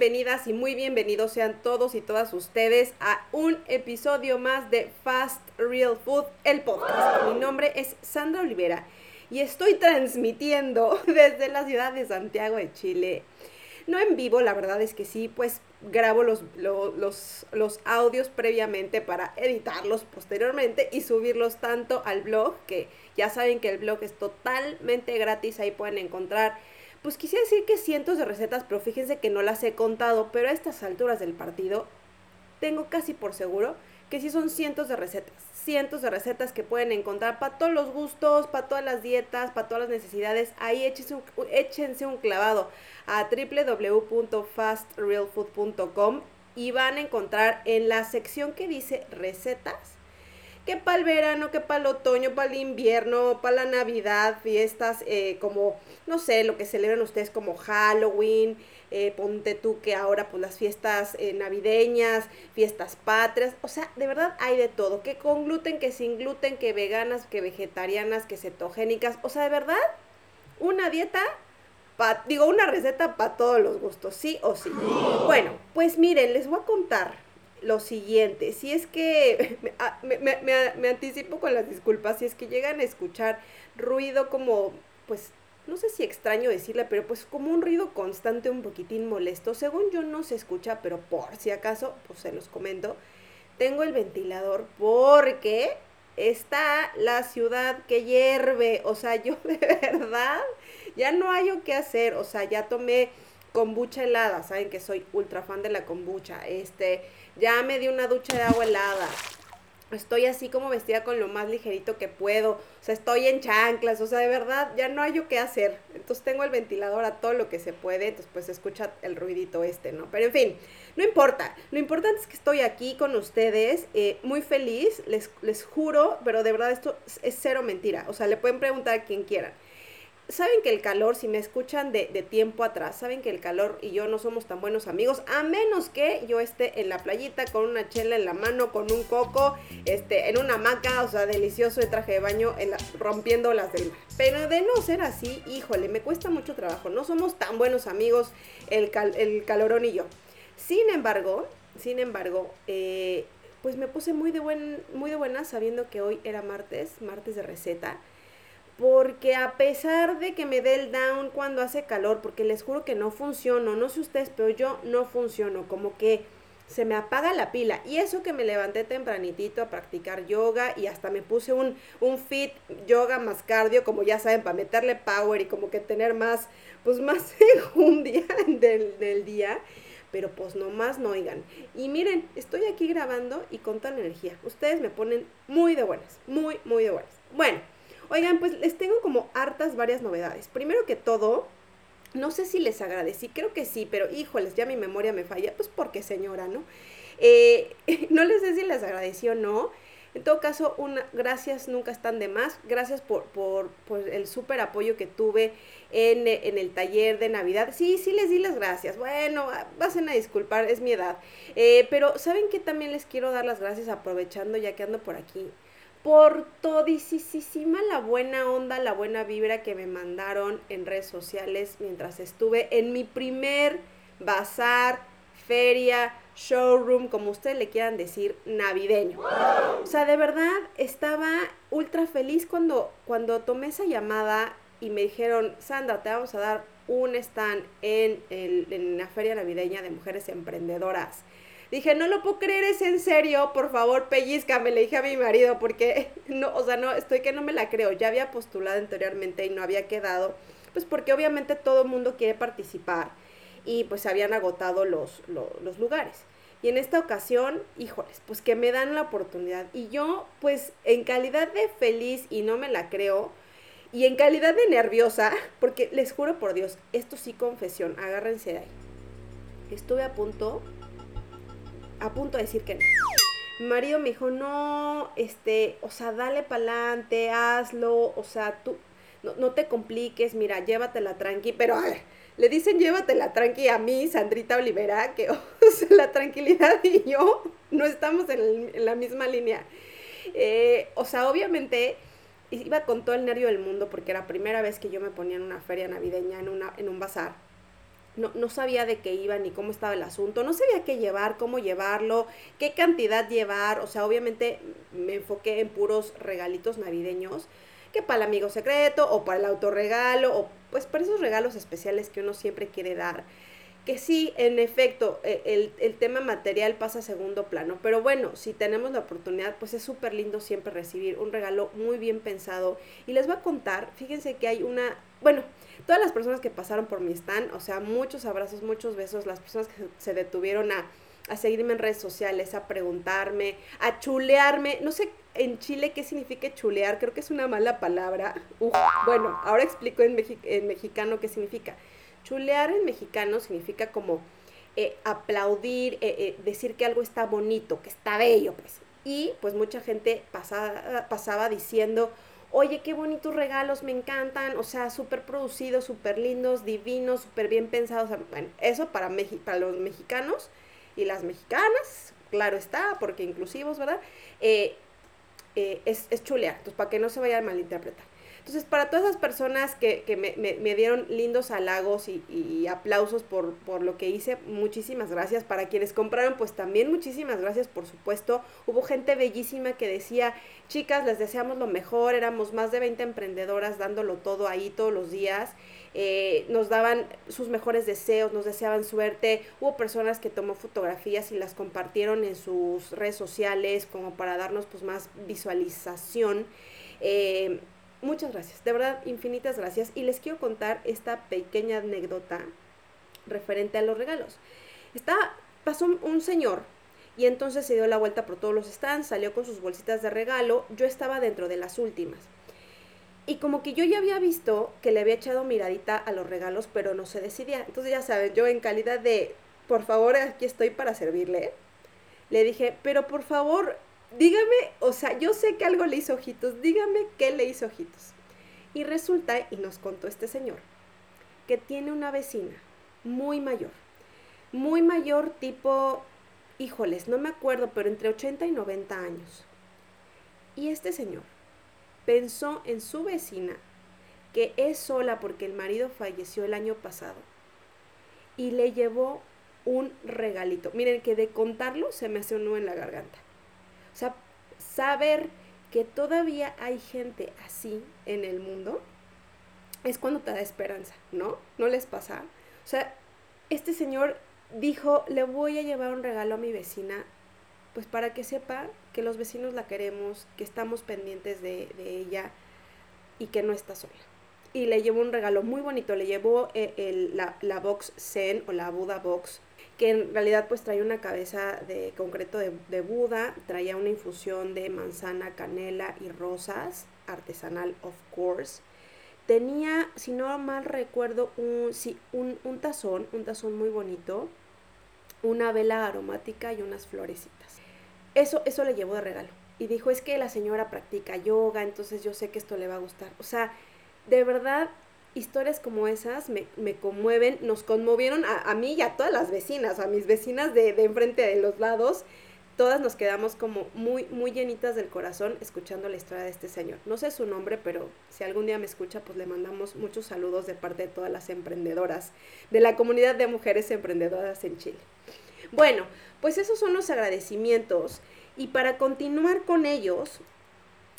bienvenidas y muy bienvenidos sean todos y todas ustedes a un episodio más de Fast Real Food, el podcast. Mi nombre es Sandra Olivera y estoy transmitiendo desde la ciudad de Santiago de Chile. No en vivo, la verdad es que sí, pues grabo los, los, los, audios previamente para editarlos posteriormente y subirlos tanto al blog, que ya saben que el blog es totalmente gratis, ahí pueden encontrar pues quisiera decir que cientos de recetas, pero fíjense que no las he contado, pero a estas alturas del partido tengo casi por seguro que sí son cientos de recetas, cientos de recetas que pueden encontrar para todos los gustos, para todas las dietas, para todas las necesidades. Ahí échense un, un clavado a www.fastrealfood.com y van a encontrar en la sección que dice recetas que para el verano, que para el otoño, para el invierno, para la Navidad, fiestas eh, como, no sé, lo que celebran ustedes como Halloween, eh, ponte tú que ahora pues las fiestas eh, navideñas, fiestas patrias, o sea, de verdad hay de todo, que con gluten, que sin gluten, que veganas, que vegetarianas, que cetogénicas, o sea, de verdad, una dieta digo, una receta para todos los gustos, sí o sí. Bueno, pues miren, les voy a contar lo siguiente, si es que ah, me, anticipo con las disculpas, si es que llegan a escuchar ruido como, pues, no sé si extraño decirle, pero pues como un ruido constante, un poquitín molesto, según yo no se escucha, pero por si acaso, pues se los comento, tengo el ventilador porque está la ciudad que hierve, o sea, yo de verdad ya no hay qué hacer, o sea, ya tomé kombucha helada, saben que soy ultra fan de la kombucha, este, ya me di una ducha de agua helada. Estoy así como vestida con lo más ligerito que puedo. O sea, estoy en chanclas. O sea, de verdad, ya no hay yo qué hacer. Entonces tengo el ventilador a todo lo que se puede. Entonces, pues escucha el ruidito este, ¿no? Pero en fin, no importa. Lo importante es que estoy aquí con ustedes. Eh, muy feliz. Les, les juro, pero de verdad esto es cero mentira. O sea, le pueden preguntar a quien quieran saben que el calor, si me escuchan de, tiempo atrás, saben que el calor y yo no somos tan buenos amigos, a menos que yo esté en la playita con una chela en la mano, con un coco, este, en una hamaca, o sea, delicioso de traje de baño, rompiendo las del mar. Pero de no ser así, híjole, me cuesta mucho trabajo. No somos tan buenos amigos el, el calorón y yo. Sin embargo, sin embargo, eh, pues me puse muy de, buen, muy de buena sabiendo que hoy era martes, martes de receta porque a pesar de que me dé el down cuando hace calor, porque les juro que no funciono, no sé ustedes, pero yo no funciono, como que se me apaga la pila. Y eso que me levanté tempranitito a practicar yoga y hasta me puse un, un fit yoga más cardio, como ya saben, para meterle power y como que tener más, pues más un día del, del día. Pero pues nomás no oigan. Y miren, estoy aquí grabando y con tal energía. Ustedes me ponen muy de buenas, muy, muy de buenas. Bueno. Oigan, pues les tengo como hartas varias novedades. Primero que todo, no sé si les agradecí, creo que sí, pero híjoles, ya mi memoria me falla, pues porque señora, ¿no? Eh, no les sé si les agradecí o no. En todo caso, una, gracias nunca están de más. Gracias por, por, el súper apoyo que tuve en, el taller de Navidad. Sí, sí les di las gracias. Bueno, vayan a disculpar, es mi edad. Eh, pero ¿saben que también les quiero dar las gracias aprovechando ya que ando por aquí? Por todisísima la buena onda, la buena vibra que me mandaron en redes sociales mientras estuve en mi primer bazar, feria, showroom, como ustedes le quieran decir, navideño. O sea, de verdad estaba ultra feliz cuando, cuando tomé esa llamada y me dijeron, Sandra, te vamos a dar un stand en, en la feria navideña de mujeres emprendedoras. Dije, no lo puedo creer, es en serio, por favor, pellizcame, le dije a mi marido, porque no, o sea, no, estoy que no me la creo. Ya había postulado anteriormente y no había quedado, pues porque obviamente todo el mundo quiere participar y pues se habían agotado los, los, lugares. Y en esta ocasión, híjoles, pues que me dan la oportunidad. Y yo, pues en calidad de feliz y no me la creo, y en calidad de nerviosa, porque les juro por Dios, esto sí confesión, agárrense de ahí. Estuve a punto a punto de decir que no. Mi marido me dijo, no, este, o sea, dale para adelante, hazlo, o sea, tú, no, te compliques, mira, llévatela tranqui, pero a ver, le dicen llévatela tranqui a mí, Sandrita Olivera, que la tranquilidad y yo no estamos en, la misma línea. Eh, o sea, obviamente iba con todo el nervio del mundo porque era la primera vez que yo me ponía en una feria navideña, en, una, en un bazar. No, no, sabía de qué iba ni cómo estaba el asunto, no sabía qué llevar, cómo llevarlo, qué cantidad llevar, o sea, obviamente me enfoqué en puros regalitos navideños, que para el amigo secreto o para el autorregalo o pues para esos regalos especiales que uno siempre quiere dar. Que sí, en efecto, e, el, el tema material pasa a segundo plano, pero bueno, si tenemos la oportunidad, pues es súper lindo siempre recibir un regalo muy bien pensado. Y les voy a contar, fíjense que hay una, bueno, todas las personas que pasaron por mi stand, o sea, muchos abrazos, muchos besos, las personas que se detuvieron a, a seguirme en redes sociales, a preguntarme, a chulearme, no sé en Chile qué significa chulear, creo que es una mala palabra. bueno, ahora explico en, en, mexicano qué significa. Chulear en mexicano significa como eh, aplaudir, eh, eh, decir que algo está bonito, que está bello, pues. Y pues mucha gente pasaba, pasaba diciendo, oye, qué bonitos regalos, me encantan, o sea, súper producidos, súper lindos, divinos, súper bien pensados. Bueno, eso para, para los mexicanos y las mexicanas, claro está, porque inclusivos, ¿verdad? Es, es chulear, entonces para que no se vaya a malinterpretar. Entonces, para todas esas personas que, que me, dieron lindos halagos y, y aplausos por, por, lo que hice, muchísimas gracias. Para quienes compraron, pues también muchísimas gracias, por supuesto. Hubo gente bellísima que decía, chicas, les deseamos lo mejor, éramos más de 20 emprendedoras dándolo todo ahí todos los días. Eh, nos daban sus mejores deseos, nos deseaban suerte. Hubo personas que tomó fotografías y las compartieron en sus redes sociales como para darnos pues más visualización. Eh, muchas gracias, de verdad infinitas gracias. Y les quiero contar esta pequeña anécdota referente a los regalos. Está, pasó un señor y entonces se dio la vuelta por todos los stands, salió con sus bolsitas de regalo. Yo estaba dentro de las últimas. Y como que yo ya había visto que le había echado miradita a los regalos, pero no se decidía. Entonces ya saben, yo en calidad de, por favor, aquí estoy para servirle, le dije, pero por favor, dígame, o sea, yo sé que algo le hizo ojitos, dígame qué le hizo ojitos. Y resulta, y nos contó este señor, que tiene una vecina muy mayor, muy mayor tipo, híjoles, no me acuerdo, pero entre 80 y 90 años. Y este señor pensó en su vecina, que es sola porque el marido falleció el año pasado, y le llevó un regalito. Miren que de contarlo se me hace un nudo en la garganta. Sea, saber que todavía hay gente así en el mundo es cuando te da esperanza, ¿no? ¿No les pasa? O sea, este señor dijo, le voy a llevar un regalo a mi vecina pues para que sepa que los vecinos la queremos, que estamos pendientes de, ella y que no está sola. Y le llevó un regalo muy bonito, le llevó eh, la, la, box Zen o la Buda box, que en realidad pues traía una cabeza de concreto de, Buda, traía una infusión de manzana, canela y rosas, artesanal of course. Tenía, si no mal recuerdo, un, sí, un, un tazón, un tazón muy bonito, una vela aromática y unas florecitas. Eso, eso le llevó de regalo. Y dijo, es que la señora practica yoga, entonces yo sé que esto le va a gustar. O sea, de verdad, historias como esas me, me conmueven, nos conmovieron a, a, mí y a todas las vecinas, a mis vecinas de, de enfrente de los lados. Todas nos quedamos como muy, muy llenitas del corazón escuchando la historia de este señor. No sé su nombre, pero si algún día me escucha, pues le mandamos muchos saludos de parte de todas las emprendedoras, de la comunidad de mujeres emprendedoras en Chile. Bueno, pues esos son los agradecimientos y para continuar con ellos,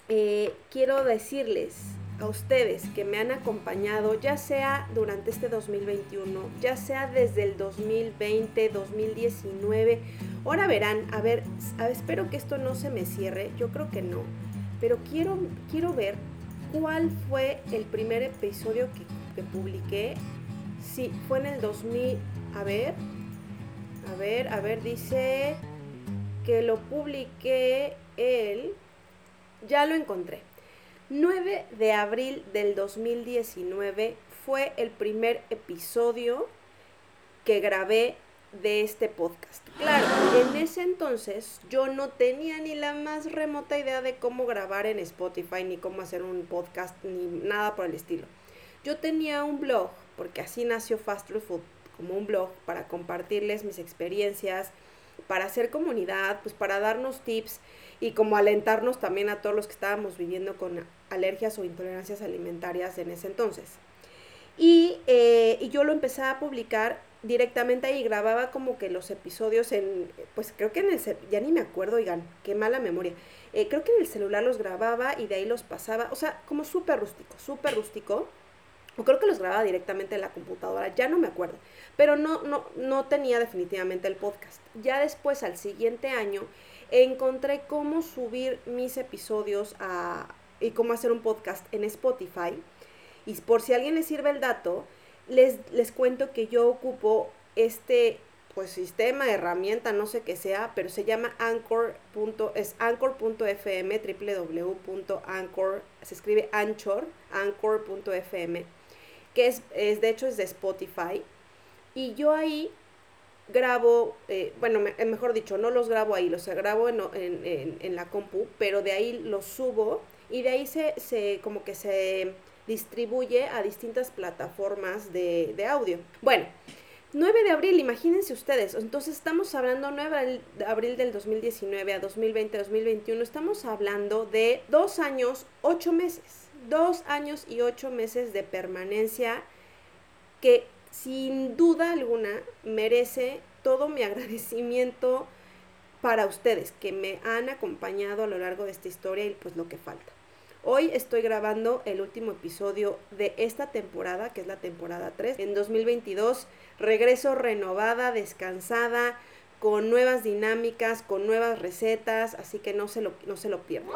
eh, quiero decirles a ustedes que me han acompañado, ya sea durante este 2021, ya sea desde el 2020, 2019. Ahora verán, a ver, espero que esto no se me cierre, yo creo que no, pero quiero, quiero ver cuál fue el primer episodio que, publiqué. Sí, fue en el 2000, a ver, a ver, a ver, dice que lo publiqué el... Ya lo encontré. 9 de abril del 2019 fue el primer episodio que grabé de este podcast. Claro, en ese entonces yo no tenía ni la más remota idea de cómo grabar en Spotify, ni cómo hacer un podcast, ni nada por el estilo. Yo tenía un blog, porque así nació Fast Food como un blog para compartirles mis experiencias, para hacer comunidad, pues para darnos tips y como alentarnos también a todos los que estábamos viviendo con alergias o intolerancias alimentarias en ese entonces. Y, eh, y yo lo empecé a publicar directamente ahí, grababa como que los episodios en, pues creo que en el, ya ni me acuerdo, oigan, qué mala memoria. Eh, creo que en el celular los grababa y de ahí los pasaba, o sea, como súper rústico, súper rústico. O creo que los grababa directamente en la computadora, ya no me acuerdo. Pero no, no, no tenía definitivamente el podcast. Ya después, al siguiente año, encontré cómo subir mis episodios a, y cómo hacer un podcast en Spotify. Y por si a alguien le sirve el dato, les, les cuento que yo ocupo este pues sistema, herramienta, no sé qué sea, pero se llama Anchor. es anchor.fm, www.anchor, se escribe Anchor, anchor.fm, que es, es, de hecho es de Spotify. Y yo ahí grabo, eh, bueno, eh, mejor dicho, no los grabo ahí, los grabo en, en, en, la compu, pero de ahí los subo y de ahí se, se como que se distribuye a distintas plataformas de, de audio. Bueno, 9 de abril, imagínense ustedes. Entonces estamos hablando 9 de abril del 2019 a 2020, 2021. Estamos hablando de dos años, ocho meses. Dos años y ocho meses de permanencia que sin duda alguna merece todo mi agradecimiento para ustedes que me han acompañado a lo largo de esta historia y pues lo que falta. Hoy estoy grabando el último episodio de esta temporada, que es la temporada 3. En 2022 regreso renovada, descansada, con nuevas dinámicas, con nuevas recetas, así que no se lo, no se lo pierdan.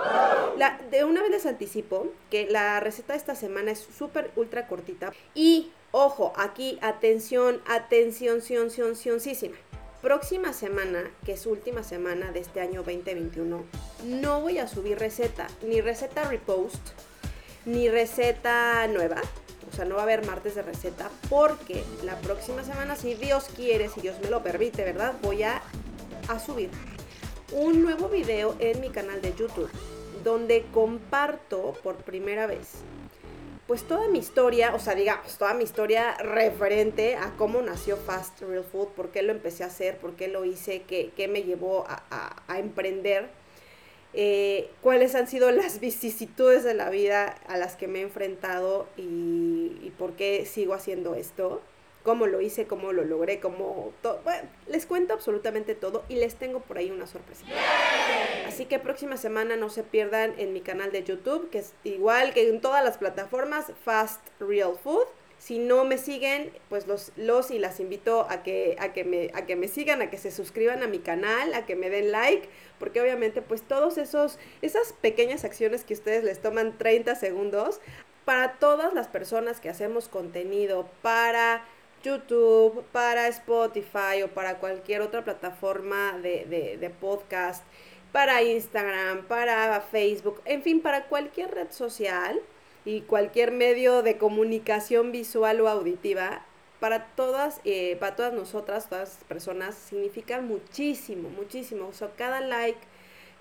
De una vez les anticipo que la receta de esta semana es súper ultra cortita y ojo, aquí atención, atención, sion, sion, sioncísima próxima semana, que es última semana de este año 2021, no voy a subir receta, ni receta repost, ni receta nueva. Sea, no va a haber martes de receta porque la próxima semana, si Dios quiere, si Dios me lo permite, ¿verdad? Voy a, a subir un nuevo video en mi canal de YouTube donde comparto por primera vez pues toda mi historia, o sea, digamos, toda mi historia referente a cómo nació Fast Real Food, por qué lo empecé a hacer, por qué lo hice, qué, qué me llevó a, a, emprender, eh, cuáles han sido las vicisitudes de la vida a las que me he enfrentado y, y por qué sigo haciendo esto cómo lo hice, cómo lo logré, cómo todo. Bueno, les cuento absolutamente todo y les tengo por ahí una sorpresa. Así que próxima semana no se pierdan en mi canal de YouTube, que es igual que en todas las plataformas, Fast Real Food. Si no me siguen, pues los, los y las invito a que, a, que me, a que me sigan, a que se suscriban a mi canal, a que me den like, porque obviamente pues todos esos, esas pequeñas acciones que ustedes les toman 30 segundos, para todas las personas que hacemos contenido, para YouTube, para Spotify o para cualquier otra plataforma de, podcast, para Instagram, para Facebook, en fin, para cualquier red social y cualquier medio de comunicación visual o auditiva, para todas, eh, para todas nosotras, todas las personas, significa muchísimo, muchísimo. O sea, cada like,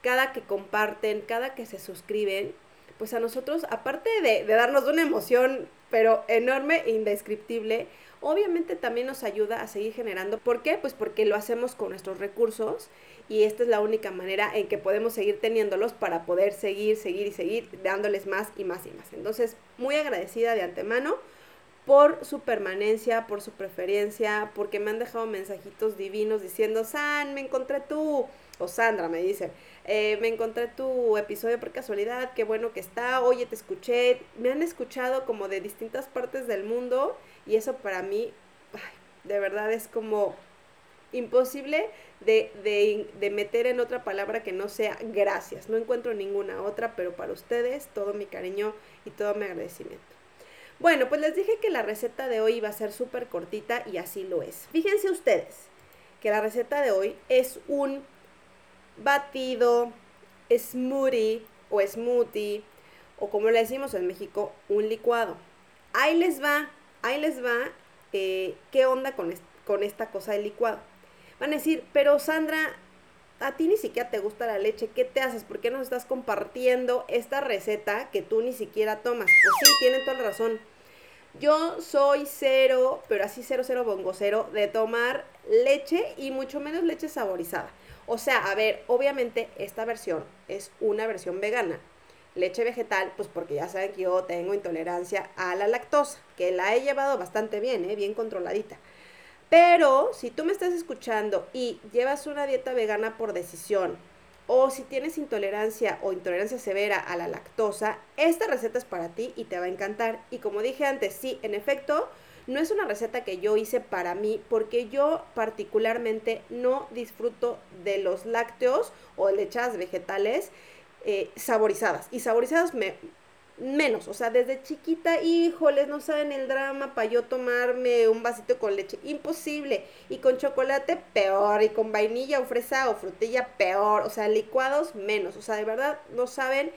cada que comparten, cada que se suscriben, pues a nosotros, aparte de, de darnos una emoción, pero enorme e indescriptible, obviamente también nos ayuda a seguir generando. ¿Por qué? Pues porque lo hacemos con nuestros recursos y esta es la única manera en que podemos seguir teniéndolos para poder seguir, seguir y seguir dándoles más y más y más. Entonces, muy agradecida de antemano por su permanencia, por su preferencia, porque me han dejado mensajitos divinos diciendo, San, me encontré tú, o Sandra me dice, eh, me encontré tu episodio por casualidad, qué bueno que está, oye, te escuché, me han escuchado como de distintas partes del mundo y eso para mí, de verdad es como imposible de, de, de, meter en otra palabra que no sea gracias. No encuentro ninguna otra, pero para ustedes todo mi cariño y todo mi agradecimiento. Bueno, pues les dije que la receta de hoy iba a ser súper cortita y así lo es. Fíjense ustedes que la receta de hoy es un batido, smoothie o smoothie o como le decimos en México, un licuado. Ahí les va ahí les va eh, qué onda con, con esta cosa del licuado. Van a decir, pero Sandra, a ti ni siquiera te gusta la leche, ¿qué te haces? ¿Por qué nos estás compartiendo esta receta que tú ni siquiera tomas? Pues sí, tienen toda la razón. Yo soy cero, pero así cero, cero, bongo cero, de tomar leche y mucho menos leche saborizada. O sea, a ver, obviamente esta versión es una versión vegana leche vegetal, pues porque ya saben que yo tengo intolerancia a la lactosa, que la he llevado bastante bien, ¿eh? bien controladita. Pero si tú me estás escuchando y llevas una dieta vegana por decisión, o si tienes intolerancia o intolerancia severa a la lactosa, esta receta es para ti y te va a encantar. Y como dije antes, sí, en efecto, no es una receta que yo hice para mí porque yo particularmente no disfruto de los lácteos o lechadas vegetales eh, saborizadas. Y saborizadas me, menos, o sea, desde chiquita, híjoles, no saben el drama para yo tomarme un vasito con leche, imposible, y con chocolate peor, y con vainilla o fresa o frutilla peor, o sea, licuados menos, o sea, de verdad no saben,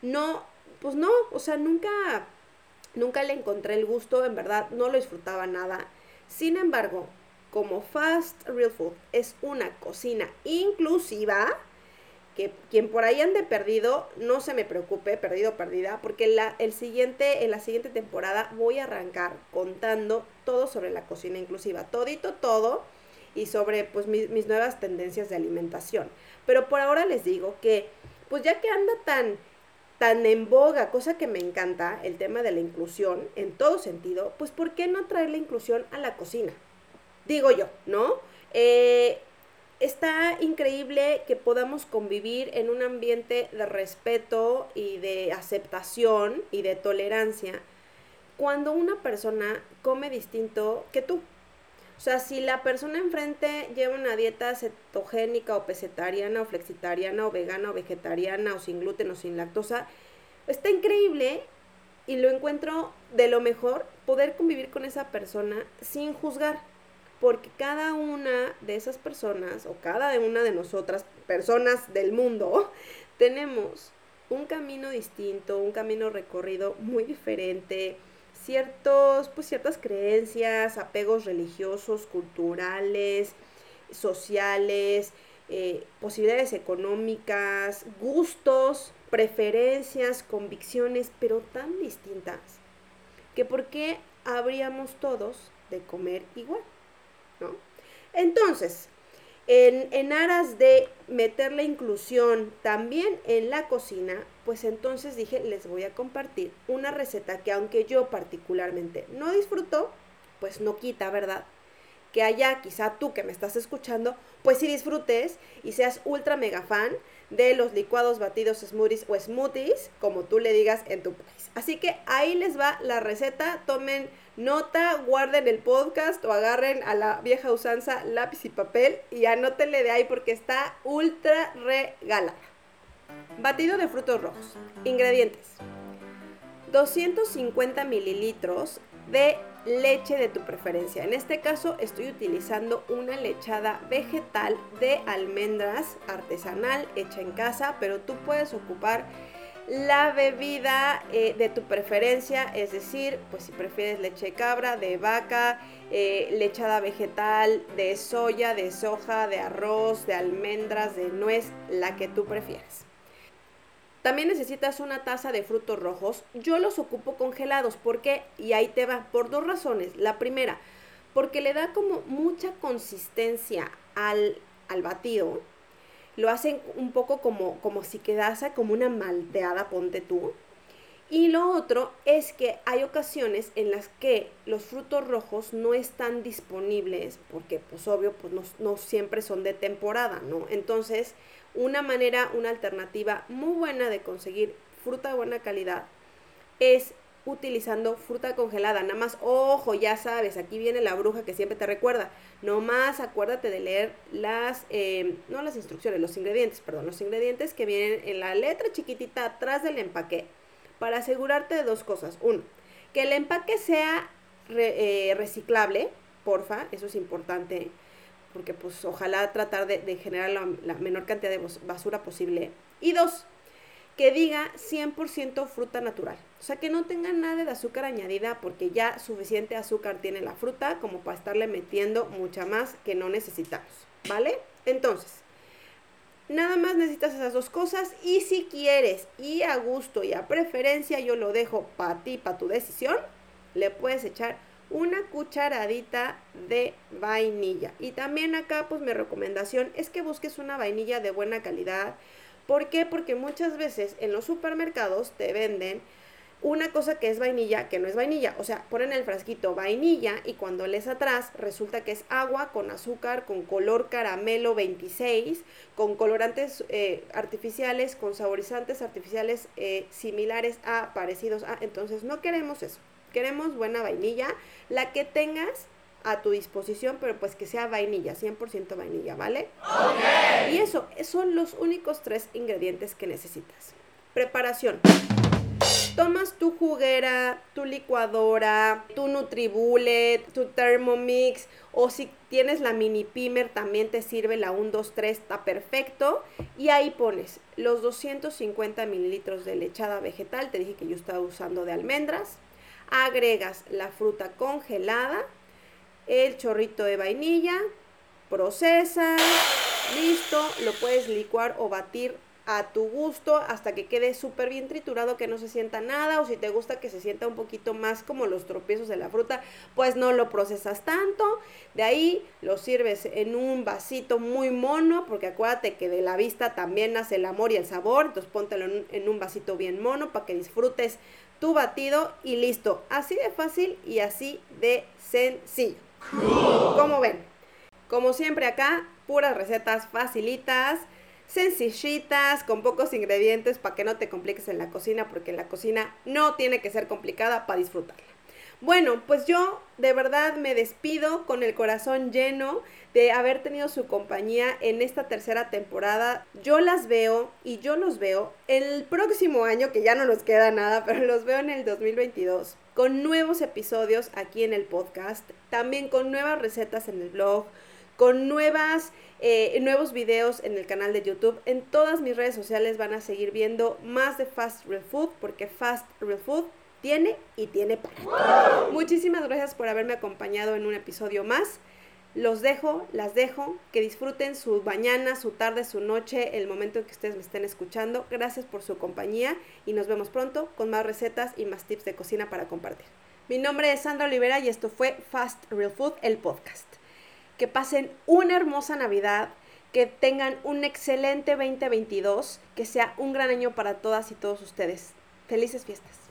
no, pues no, o sea, nunca, nunca le encontré el gusto, en verdad, no lo disfrutaba nada. Sin embargo, como Fast Real Food es una cocina inclusiva, que quien por ahí ande perdido, no se me preocupe, perdido perdida, porque la, el siguiente, en la siguiente temporada voy a arrancar contando todo sobre la cocina inclusiva, todito todo, y sobre pues mis, mis nuevas tendencias de alimentación. Pero por ahora les digo que, pues ya que anda tan, tan en boga, cosa que me encanta, el tema de la inclusión, en todo sentido, pues ¿por qué no traer la inclusión a la cocina? Digo yo, ¿no? Eh, está increíble que podamos convivir en un ambiente de respeto y de aceptación y de tolerancia cuando una persona come distinto que tú. O sea, si la persona enfrente lleva una dieta cetogénica o pesetariana o flexitariana o vegana o vegetariana o sin gluten o sin lactosa, está increíble y lo encuentro de lo mejor poder convivir con esa persona sin juzgar porque cada una de esas personas o cada una de nosotras, personas del mundo, tenemos un camino distinto, un camino recorrido muy diferente, ciertos, pues ciertas creencias, apegos religiosos, culturales, sociales, eh, posibilidades económicas, gustos, preferencias, convicciones, pero tan distintas, que por qué habríamos todos de comer igual. Entonces, en, aras de meter la inclusión también en la cocina, pues entonces dije, les voy a compartir una receta que aunque yo particularmente no disfruto, pues no quita, ¿verdad? Que allá, quizá tú que me estás escuchando, pues si disfrutes y seas ultra mega fan de los licuados, batidos, smoothies o smoothies, como tú le digas en tu país. Así que ahí les va la receta, tomen nota, guarden el podcast o agarren a la vieja usanza lápiz y papel y anótenle de ahí porque está ultra regalada. Batido de frutos rojos. Ingredientes. 250 mililitros de leche de tu preferencia. En este caso estoy utilizando una lechada vegetal de almendras artesanal hecha en casa, pero tú puedes ocupar la bebida eh, de tu preferencia, es decir, pues si prefieres leche de cabra, de vaca, eh, lechada vegetal, de soya, de soja, de arroz, de almendras, de nuez, la que tú prefieras. También necesitas una taza de frutos rojos. Yo los ocupo congelados. ¿Por qué? Y ahí te va. Por dos razones. La primera, porque le da como mucha consistencia al, al batido lo hacen un poco como, como si quedase como una malteada, ponte tú. Y lo otro es que hay ocasiones en las que los frutos rojos no están disponibles, porque pues obvio, pues no, no siempre son de temporada, ¿no? Entonces, una manera, una alternativa muy buena de conseguir fruta de buena calidad es utilizando fruta congelada. Nada más, ojo, ya sabes, aquí viene la bruja que siempre te recuerda. No más acuérdate de leer las, em, no las instrucciones, los ingredientes, perdón, los ingredientes que vienen en la letra chiquitita atrás del empaque para asegurarte de dos cosas. Uno, que el empaque sea eh, reciclable, porfa, eso es importante, porque pues ojalá tratar de, generar la menor cantidad de basura posible. Y dos, que diga 100% fruta natural. O sea, que no tenga nada de azúcar añadida porque ya suficiente azúcar tiene la fruta como para estarle metiendo mucha más que no necesitamos. ¿Vale? Entonces, nada más necesitas esas dos cosas y si quieres y a gusto y a preferencia, yo lo dejo para ti, para tu decisión, le puedes echar una cucharadita de vainilla. Y también acá, pues mi recomendación es que busques una vainilla de buena calidad, ¿Por qué? Porque muchas veces en los supermercados te venden una cosa que es vainilla, que no es vainilla. O sea, ponen el frasquito vainilla y cuando lees atrás resulta que es agua con azúcar, con color caramelo 26, con colorantes eh, artificiales, con saborizantes artificiales eh, similares a, parecidos a. Entonces no queremos eso. Queremos buena vainilla, la que tengas a tu disposición, pero pues que sea vainilla, 100% vainilla, ¿vale? Y eso, son los únicos tres ingredientes que necesitas. Preparación tomas tu juguera, tu licuadora, tu Nutribullet, tu Thermomix o si tienes la mini pimer también te sirve la 1, 2, 3, está perfecto. Y ahí pones los 250 mililitros de lechada vegetal, te dije que yo estaba usando de almendras. Agregas la fruta congelada, el chorrito de vainilla, procesas, listo, lo puedes licuar o batir a tu gusto hasta que quede súper bien triturado, que no se sienta nada, o si te gusta que se sienta un poquito más como los tropiezos de la fruta, pues no lo procesas tanto. De ahí lo sirves en un vasito muy mono, porque acuérdate que de la vista también nace el amor y el sabor, entonces póntelo en un vasito bien mono para que disfrutes tu batido y listo. Así de fácil y así de sencillo. Como ven, como siempre acá, puras recetas facilitas sencillitas, con pocos ingredientes para que no te compliques en la cocina, porque la cocina no tiene que ser complicada para disfrutarla. Bueno, pues yo de verdad me despido con el corazón lleno de haber tenido su compañía en esta tercera temporada. Yo las veo y yo los veo el próximo año, que ya no nos queda nada, pero los veo en el 2022, con nuevos episodios aquí en el podcast, también con nuevas recetas en el blog, con nuevas eh, nuevos videos en el canal de YouTube. En todas mis redes sociales van a seguir viendo más de Fast Real Food porque Fast Real Food tiene y tiene para. Muchísimas gracias por haberme acompañado en un episodio más. Los dejo, las dejo, que disfruten su mañana, su tarde, su noche, el momento en que ustedes me estén escuchando. Gracias por su compañía y nos vemos pronto con más recetas y más tips de cocina para compartir. Mi nombre es Sandra Olivera y esto fue Fast Real Food, el podcast que pasen una hermosa Navidad, que tengan un excelente 2022, que sea un gran año para todas y todos ustedes. Felices fiestas.